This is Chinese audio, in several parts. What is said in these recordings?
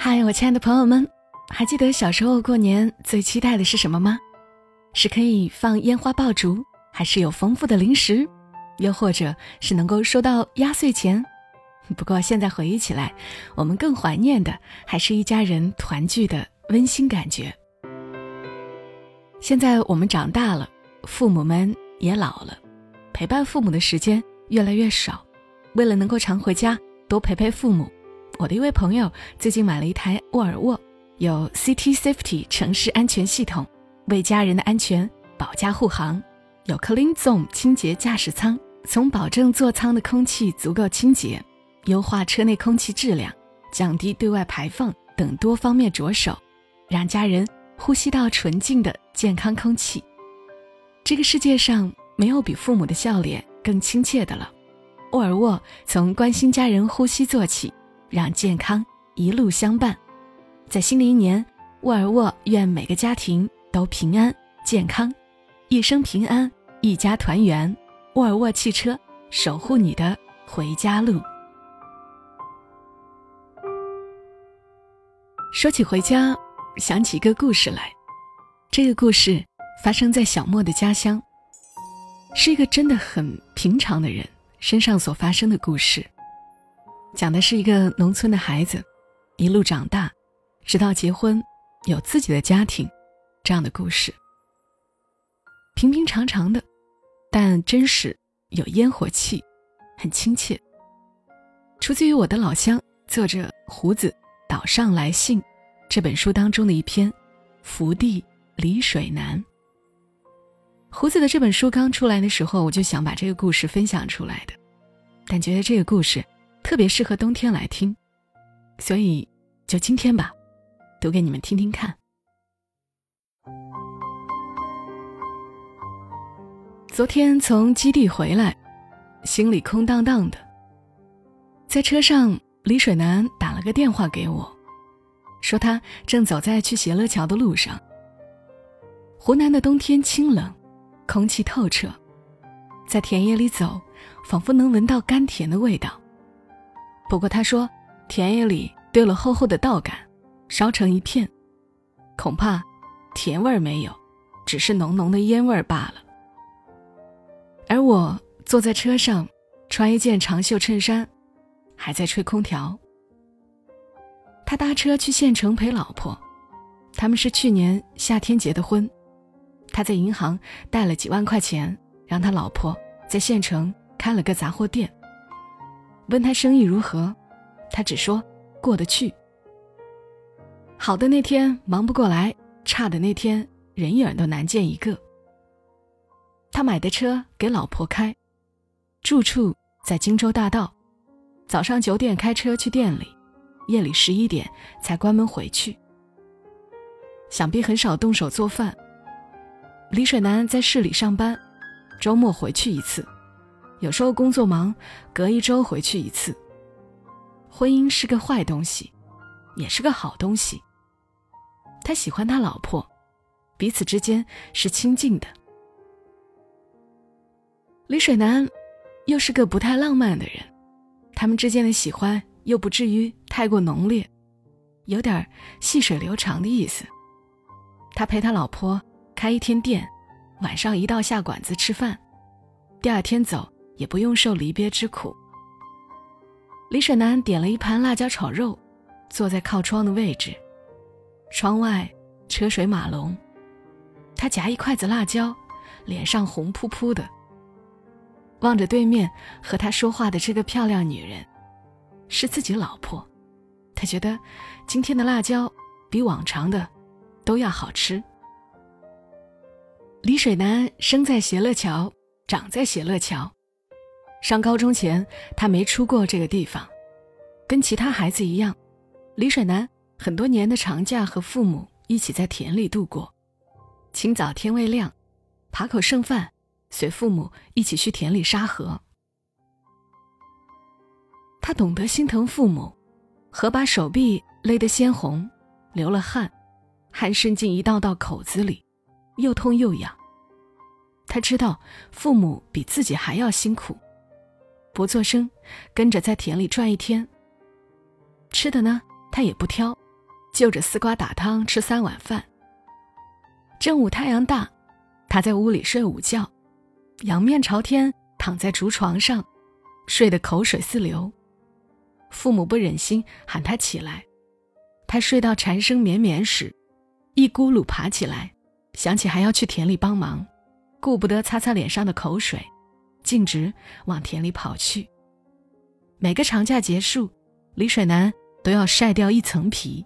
嗨，我亲爱的朋友们，还记得小时候过年最期待的是什么吗？是可以放烟花爆竹，还是有丰富的零食，又或者是能够收到压岁钱？不过现在回忆起来，我们更怀念的还是一家人团聚的温馨感觉。现在我们长大了，父母们也老了，陪伴父母的时间越来越少。为了能够常回家，多陪陪父母，我的一位朋友最近买了一台沃尔沃，有 City Safety 城市安全系统，为家人的安全保驾护航；有 Clean Zone 清洁驾驶舱，从保证座舱的空气足够清洁，优化车内空气质量，降低对外排放等多方面着手，让家人呼吸到纯净的健康空气。这个世界上没有比父母的笑脸更亲切的了。沃尔沃从关心家人呼吸做起，让健康一路相伴。在新的一年，沃尔沃愿每个家庭都平安健康，一生平安，一家团圆。沃尔沃汽车守护你的回家路。说起回家，想起一个故事来。这个故事发生在小莫的家乡，是一个真的很平常的人。身上所发生的故事，讲的是一个农村的孩子一路长大，直到结婚，有自己的家庭，这样的故事。平平常常的，但真实，有烟火气，很亲切。出自于我的老乡作者胡子岛上来信这本书当中的一篇《福地离水难》。胡子的这本书刚出来的时候，我就想把这个故事分享出来的，但觉得这个故事特别适合冬天来听，所以就今天吧，读给你们听听看。昨天从基地回来，心里空荡荡的。在车上，李水南打了个电话给我，说他正走在去斜乐桥的路上。湖南的冬天清冷。空气透彻，在田野里走，仿佛能闻到甘甜的味道。不过他说，田野里堆了厚厚的稻杆，烧成一片，恐怕甜味儿没有，只是浓浓的烟味儿罢了。而我坐在车上，穿一件长袖衬衫，还在吹空调。他搭车去县城陪老婆，他们是去年夏天结的婚。他在银行贷了几万块钱，让他老婆在县城开了个杂货店。问他生意如何，他只说过得去。好的那天忙不过来，差的那天人影都难见一个。他买的车给老婆开，住处在荆州大道，早上九点开车去店里，夜里十一点才关门回去。想必很少动手做饭。李水南在市里上班，周末回去一次，有时候工作忙，隔一周回去一次。婚姻是个坏东西，也是个好东西。他喜欢他老婆，彼此之间是亲近的。李水南又是个不太浪漫的人，他们之间的喜欢又不至于太过浓烈，有点细水流长的意思。他陪他老婆。开一天店，晚上一到下馆子吃饭，第二天走也不用受离别之苦。李水南点了一盘辣椒炒肉，坐在靠窗的位置，窗外车水马龙，他夹一筷子辣椒，脸上红扑扑的，望着对面和他说话的这个漂亮女人，是自己老婆，他觉得今天的辣椒比往常的都要好吃。李水南生在斜乐桥，长在斜乐桥。上高中前，他没出过这个地方。跟其他孩子一样，李水南很多年的长假和父母一起在田里度过。清早天未亮，扒口剩饭，随父母一起去田里沙河。他懂得心疼父母，河把手臂勒得鲜红，流了汗，汗渗进一道道口子里。又痛又痒。他知道父母比自己还要辛苦，不做声，跟着在田里转一天。吃的呢，他也不挑，就着丝瓜打汤吃三碗饭。正午太阳大，他在屋里睡午觉，仰面朝天躺在竹床上，睡得口水四流。父母不忍心喊他起来，他睡到蝉声绵绵时，一咕噜爬起来，想起还要去田里帮忙，顾不得擦擦脸上的口水，径直往田里跑去。每个长假结束，李水南都要晒掉一层皮。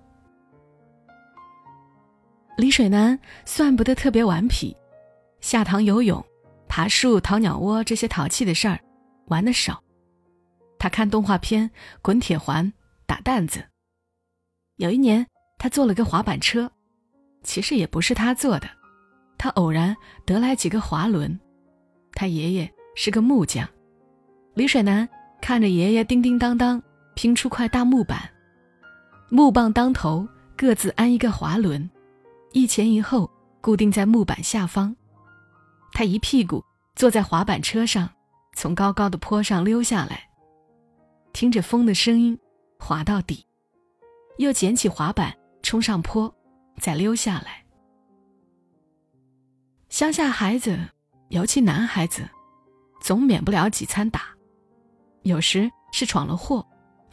李水南算不得特别顽皮，下塘游泳、爬树、掏鸟窝这些淘气的事儿，玩的少。他看动画片、滚铁环、打弹子。有一年，他做了个滑板车，其实也不是他做的，他偶然得来几个滑轮。他爷爷是个木匠，李水南看着爷爷叮叮当当拼出块大木板，木棒当头各自安一个滑轮，一前一后固定在木板下方。他一屁股坐在滑板车上，从高高的坡上溜下来。听着风的声音，滑到底，又捡起滑板冲上坡，再溜下来。乡下孩子，尤其男孩子，总免不了几餐打，有时是闯了祸，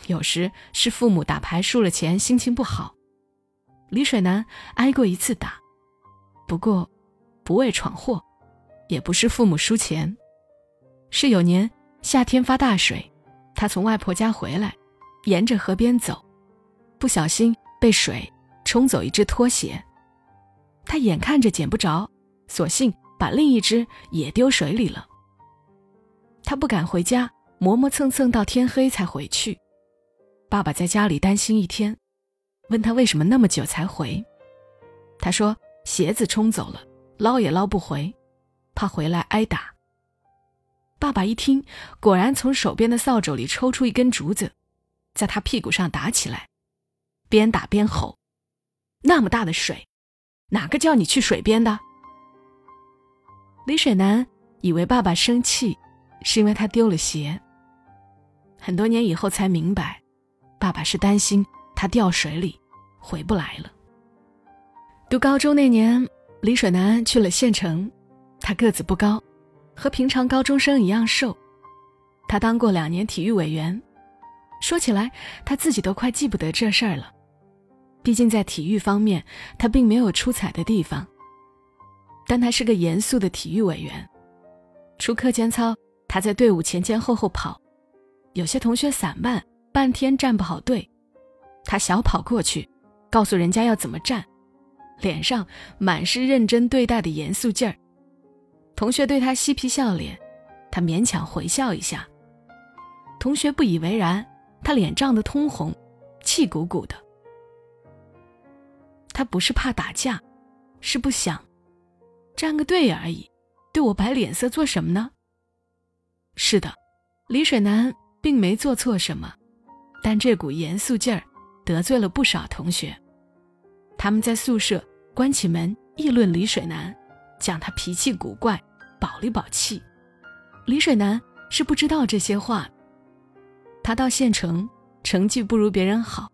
有时是父母打牌输了钱，心情不好。李水南挨过一次打，不过不为闯祸，也不是父母输钱，是有年夏天发大水。他从外婆家回来，沿着河边走，不小心被水冲走一只拖鞋。他眼看着捡不着，索性把另一只也丢水里了。他不敢回家，磨磨蹭蹭到天黑才回去。爸爸在家里担心一天，问他为什么那么久才回。他说鞋子冲走了，捞也捞不回，怕回来挨打。爸爸一听，果然从手边的扫帚里抽出一根竹子，在他屁股上打起来，边打边吼：“那么大的水，哪个叫你去水边的？”李水南以为爸爸生气，是因为他丢了鞋。很多年以后才明白，爸爸是担心他掉水里回不来了。读高中那年，李水南去了县城，他个子不高。和平常高中生一样瘦，他当过两年体育委员。说起来，他自己都快记不得这事儿了。毕竟在体育方面，他并没有出彩的地方。但他是个严肃的体育委员。除课间操，他在队伍前前后后跑，有些同学散漫，半天站不好队，他小跑过去，告诉人家要怎么站，脸上满是认真对待的严肃劲儿。同学对他嬉皮笑脸，他勉强回笑一下。同学不以为然，他脸涨得通红，气鼓鼓的。他不是怕打架，是不想站个队而已，对我摆脸色做什么呢？是的，李水南并没做错什么，但这股严肃劲儿得罪了不少同学。他们在宿舍关起门议论李水南，讲他脾气古怪。保里保气，李水南是不知道这些话。他到县城，成绩不如别人好，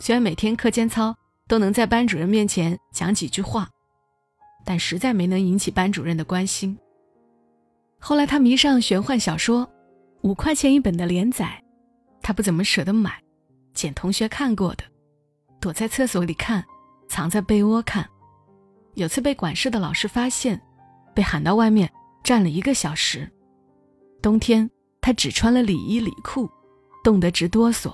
虽然每天课间操都能在班主任面前讲几句话，但实在没能引起班主任的关心。后来他迷上玄幻小说，五块钱一本的连载，他不怎么舍得买，捡同学看过的，躲在厕所里看，藏在被窝看。有次被管事的老师发现。被喊到外面站了一个小时，冬天他只穿了里衣里裤，冻得直哆嗦。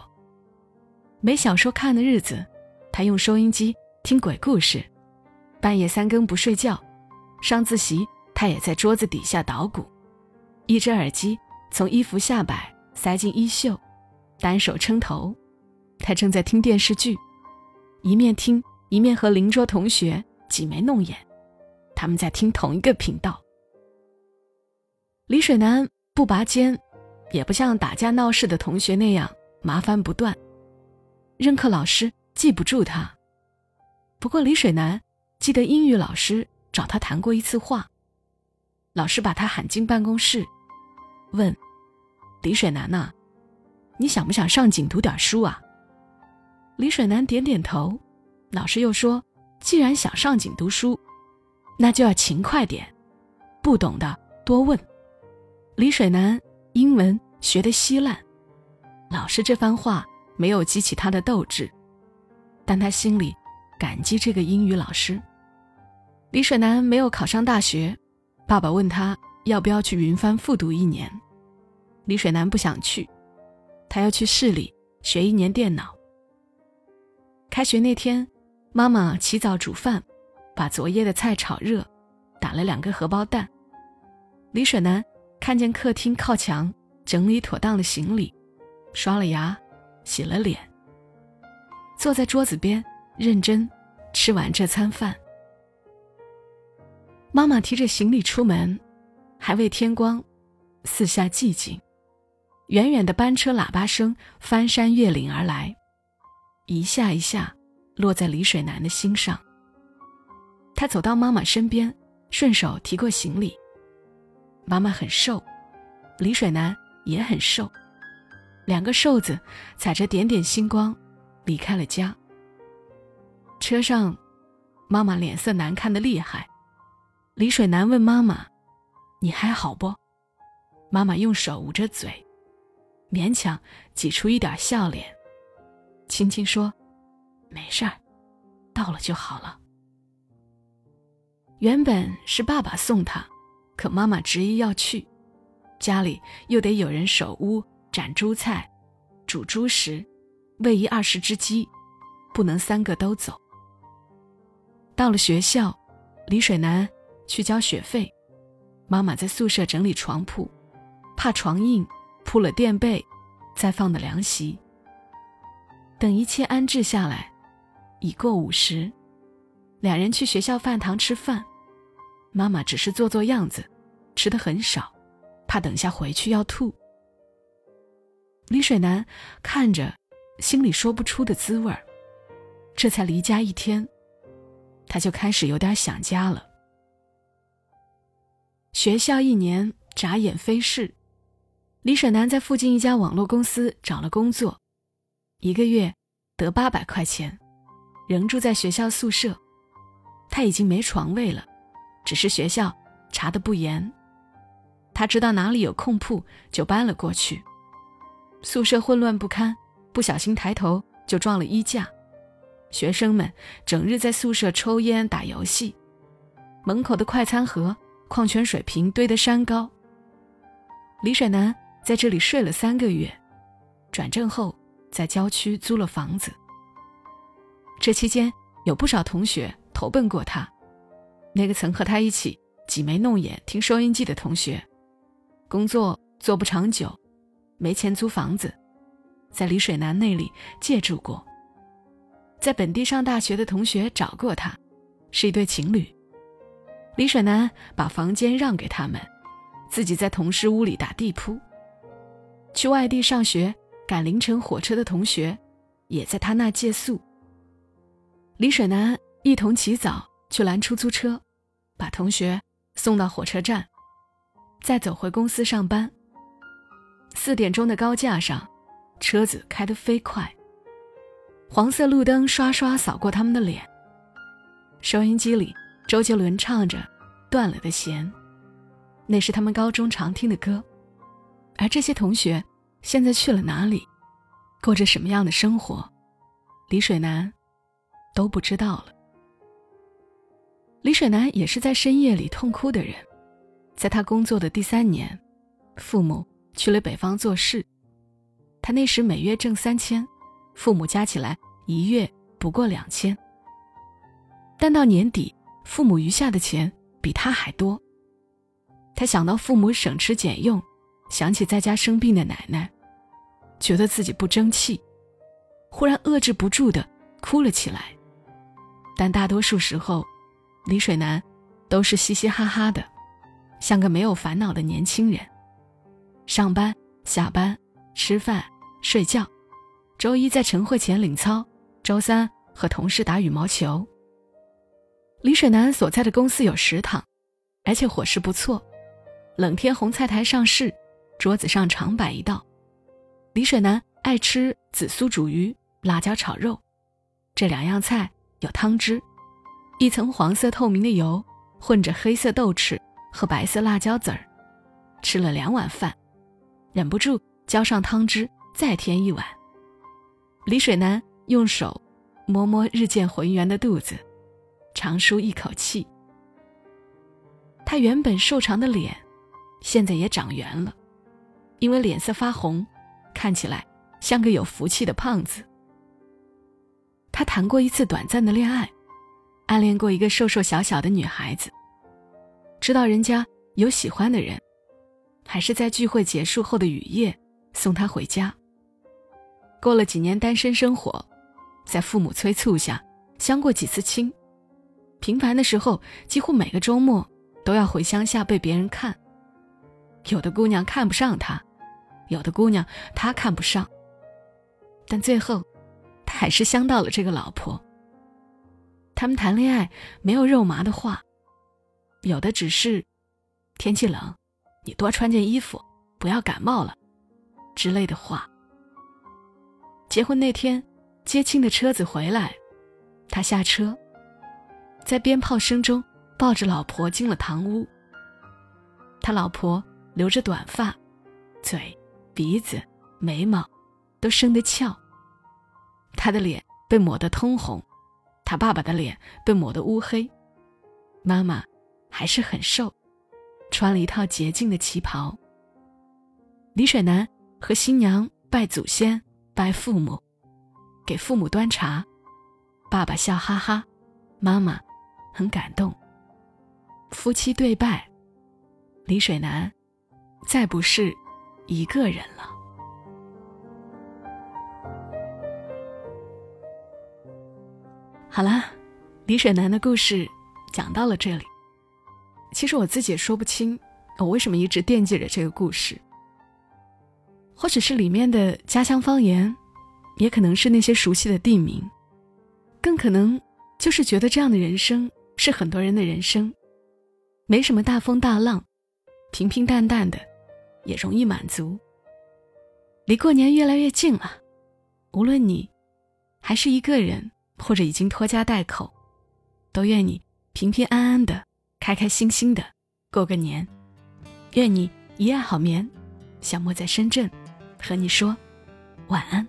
没小说看的日子，他用收音机听鬼故事，半夜三更不睡觉，上自习他也在桌子底下捣鼓，一只耳机从衣服下摆塞进衣袖，单手撑头，他正在听电视剧，一面听一面和邻桌同学挤眉弄眼。他们在听同一个频道。李水南不拔尖，也不像打架闹事的同学那样麻烦不断。任课老师记不住他，不过李水南记得英语老师找他谈过一次话。老师把他喊进办公室，问：“李水南呐，你想不想上紧读点书啊？”李水南点点头，老师又说，既然想上紧读书，那就要勤快点，不懂的多问。李水南英文学得稀烂，老师这番话没有激起他的斗志，但他心里感激这个英语老师。李水南没有考上大学，爸爸问他要不要去云帆复读一年，李水南不想去，他要去市里学一年电脑。开学那天，妈妈起早煮饭，把昨夜的菜炒热，打了两个荷包蛋。李水南看见客厅靠墙整理妥当的行李，刷了牙，洗了脸，坐在桌子边认真吃完这餐饭。妈妈提着行李出门，还未天光，四下寂静，远远的班车喇叭声翻山越岭而来。一下一下，落在李水南的心上。他走到妈妈身边，顺手提过行李。妈妈很瘦，李水南也很瘦，两个瘦子踩着点点星光，离开了家。车上，妈妈脸色难看的厉害。李水南问妈妈：“你还好不？”妈妈用手捂着嘴，勉强挤出一点笑脸。轻轻说：“没事儿，到了就好了。”原本是爸爸送他，可妈妈执意要去，家里又得有人守屋、斩猪菜、煮猪食、喂一二十只鸡，不能三个都走。到了学校，李水南去交学费，妈妈在宿舍整理床铺，怕床硬，铺了垫被，再放的凉席。等一切安置下来，已过午时，两人去学校饭堂吃饭。妈妈只是做做样子，吃的很少，怕等下回去要吐。李水南看着，心里说不出的滋味儿。这才离家一天，他就开始有点想家了。学校一年眨眼飞逝，李水南在附近一家网络公司找了工作。一个月得八百块钱，仍住在学校宿舍。他已经没床位了，只是学校查的不严。他知道哪里有空铺，就搬了过去。宿舍混乱不堪，不小心抬头就撞了衣架。学生们整日在宿舍抽烟打游戏，门口的快餐盒、矿泉水瓶堆得山高。李水南在这里睡了三个月，转正后。在郊区租了房子。这期间有不少同学投奔过他，那个曾和他一起挤眉弄眼听收音机的同学，工作做不长久，没钱租房子，在李水南那里借住过。在本地上大学的同学找过他，是一对情侣。李水南把房间让给他们，自己在同事屋里打地铺。去外地上学。赶凌晨火车的同学，也在他那借宿。李水南一同起早去拦出租车，把同学送到火车站，再走回公司上班。四点钟的高架上，车子开得飞快，黄色路灯刷刷扫过他们的脸。收音机里，周杰伦唱着《断了的弦》，那是他们高中常听的歌，而这些同学。现在去了哪里，过着什么样的生活，李水南都不知道了。李水南也是在深夜里痛哭的人，在他工作的第三年，父母去了北方做事，他那时每月挣三千，父母加起来一月不过两千。但到年底，父母余下的钱比他还多，他想到父母省吃俭用。想起在家生病的奶奶，觉得自己不争气，忽然遏制不住的哭了起来。但大多数时候，李水南都是嘻嘻哈哈的，像个没有烦恼的年轻人。上班、下班、吃饭、睡觉，周一在晨会前领操，周三和同事打羽毛球。李水南所在的公司有食堂，而且伙食不错，冷天红菜苔上市。桌子上常摆一道，李水南爱吃紫苏煮鱼、辣椒炒肉，这两样菜有汤汁，一层黄色透明的油混着黑色豆豉和白色辣椒籽儿，吃了两碗饭，忍不住浇上汤汁，再添一碗。李水南用手摸摸日渐浑圆的肚子，长舒一口气。他原本瘦长的脸，现在也长圆了，因为脸色发红，看起来像个有福气的胖子。他谈过一次短暂的恋爱，暗恋过一个瘦瘦小小的女孩子。知道人家有喜欢的人，还是在聚会结束后的雨夜送她回家。过了几年单身生活，在父母催促下，相过几次亲。平凡的时候，几乎每个周末都要回乡下被别人看。有的姑娘看不上他，有的姑娘他看不上。但最后。他还是相到了这个老婆。他们谈恋爱没有肉麻的话，有的只是“天气冷，你多穿件衣服，不要感冒了”之类的话。结婚那天，接亲的车子回来，他下车，在鞭炮声中抱着老婆进了堂屋。他老婆留着短发，嘴、鼻子、眉毛都生得翘。他的脸被抹得通红，他爸爸的脸被抹得乌黑，妈妈还是很瘦，穿了一套洁净的旗袍。李水南和新娘拜祖先、拜父母，给父母端茶，爸爸笑哈哈，妈妈很感动。夫妻对拜，李水南再不是一个人了。好啦，李水南的故事讲到了这里。其实我自己也说不清，我为什么一直惦记着这个故事。或许是里面的家乡方言，也可能是那些熟悉的地名，更可能就是觉得这样的人生是很多人的人生，没什么大风大浪，平平淡淡的，也容易满足。离过年越来越近了，无论你还是一个人。或者已经拖家带口，都愿你平平安安的、开开心心的过个年。愿你一夜好眠。小莫在深圳，和你说晚安。